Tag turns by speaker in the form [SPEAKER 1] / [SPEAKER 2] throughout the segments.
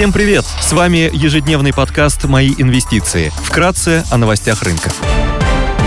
[SPEAKER 1] Всем привет! С вами ежедневный подкаст «Мои инвестиции». Вкратце о новостях рынка.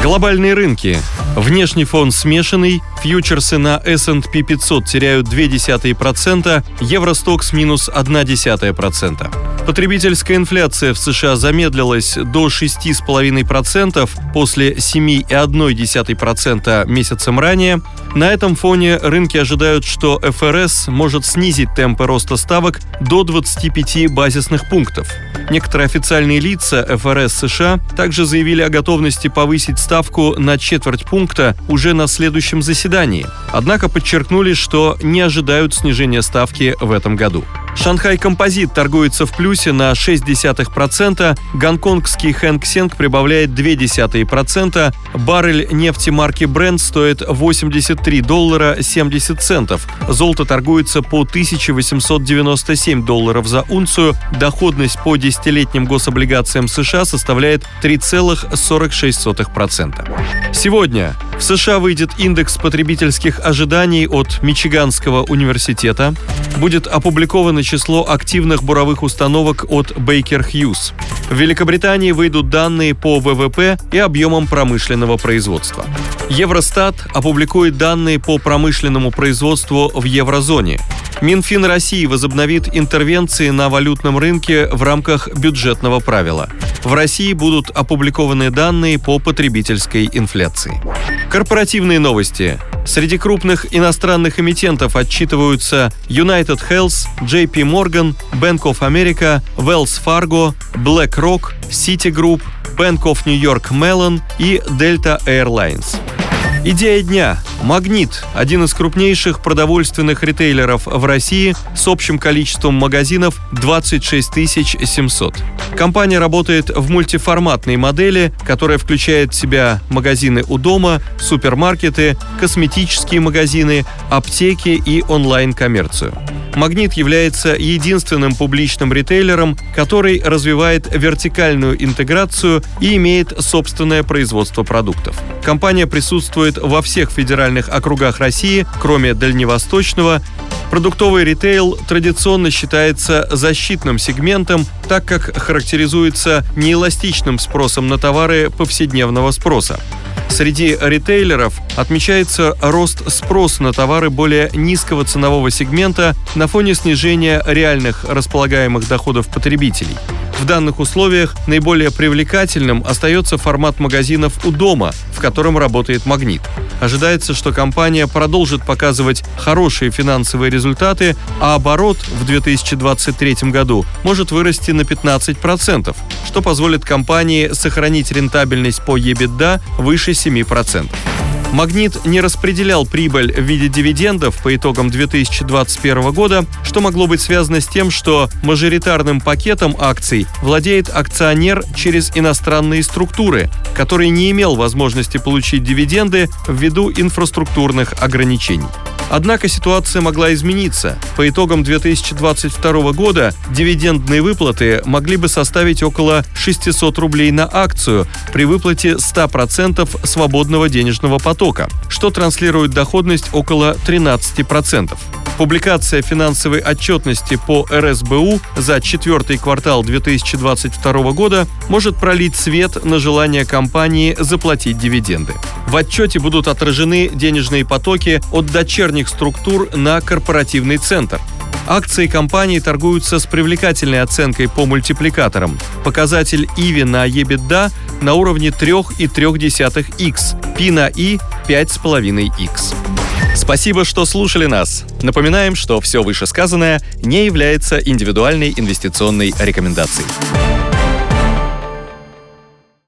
[SPEAKER 1] Глобальные рынки. Внешний фон смешанный, фьючерсы на S&P 500 теряют 0,2%, Евростокс минус 0,1%. Потребительская инфляция в США замедлилась до 6,5% после 7,1% месяцем ранее. На этом фоне рынки ожидают, что ФРС может снизить темпы роста ставок до 25 базисных пунктов. Некоторые официальные лица ФРС США также заявили о готовности повысить ставку на четверть пункта уже на следующем заседании. Однако подчеркнули, что не ожидают снижения ставки в этом году. Шанхай Композит торгуется в плюсе на 0,6%, гонконгский Хэнк Сенг прибавляет 0,2%, баррель нефти марки Brent стоит 83 доллара 70 центов, золото торгуется по 1897 долларов за унцию, доходность по десятилетним гособлигациям США составляет 3,46%. Сегодня в США выйдет индекс потребительских ожиданий от Мичиганского университета, будет опубликовано число активных буровых установок от Baker Hughes. В Великобритании выйдут данные по ВВП и объемам промышленного производства. Евростат опубликует данные по промышленному производству в еврозоне. Минфин России возобновит интервенции на валютном рынке в рамках бюджетного правила. В России будут опубликованы данные по потребительской инфляции. Корпоративные новости. Среди крупных иностранных эмитентов отчитываются United Health, JP Morgan, Bank of America, Wells Fargo, BlackRock, Citigroup, Bank of New York Mellon и Delta Airlines. Идея дня. «Магнит» – один из крупнейших продовольственных ритейлеров в России с общим количеством магазинов 26 700. Компания работает в мультиформатной модели, которая включает в себя магазины у дома, супермаркеты, косметические магазины, аптеки и онлайн-коммерцию. Магнит является единственным публичным ритейлером, который развивает вертикальную интеграцию и имеет собственное производство продуктов. Компания присутствует во всех федеральных округах России, кроме Дальневосточного. Продуктовый ритейл традиционно считается защитным сегментом, так как характеризуется неэластичным спросом на товары повседневного спроса. Среди ритейлеров отмечается рост спроса на товары более низкого ценового сегмента на фоне снижения реальных располагаемых доходов потребителей. В данных условиях наиболее привлекательным остается формат магазинов у дома, в котором работает магнит. Ожидается, что компания продолжит показывать хорошие финансовые результаты, а оборот в 2023 году может вырасти на 15%, что позволит компании сохранить рентабельность по EBITDA выше 7%. Магнит не распределял прибыль в виде дивидендов по итогам 2021 года, что могло быть связано с тем, что мажоритарным пакетом акций владеет акционер через иностранные структуры, который не имел возможности получить дивиденды ввиду инфраструктурных ограничений. Однако ситуация могла измениться. По итогам 2022 года дивидендные выплаты могли бы составить около 600 рублей на акцию при выплате 100% свободного денежного потока, что транслирует доходность около 13%. Публикация финансовой отчетности по РСБУ за четвертый квартал 2022 года может пролить свет на желание компании заплатить дивиденды. В отчете будут отражены денежные потоки от дочерних структур на корпоративный центр. Акции компании торгуются с привлекательной оценкой по мультипликаторам. Показатель IVI на EBITDA на уровне 3,3x, P на I 5,5x. Спасибо, что слушали нас. Напоминаем, что все вышесказанное не является индивидуальной инвестиционной рекомендацией.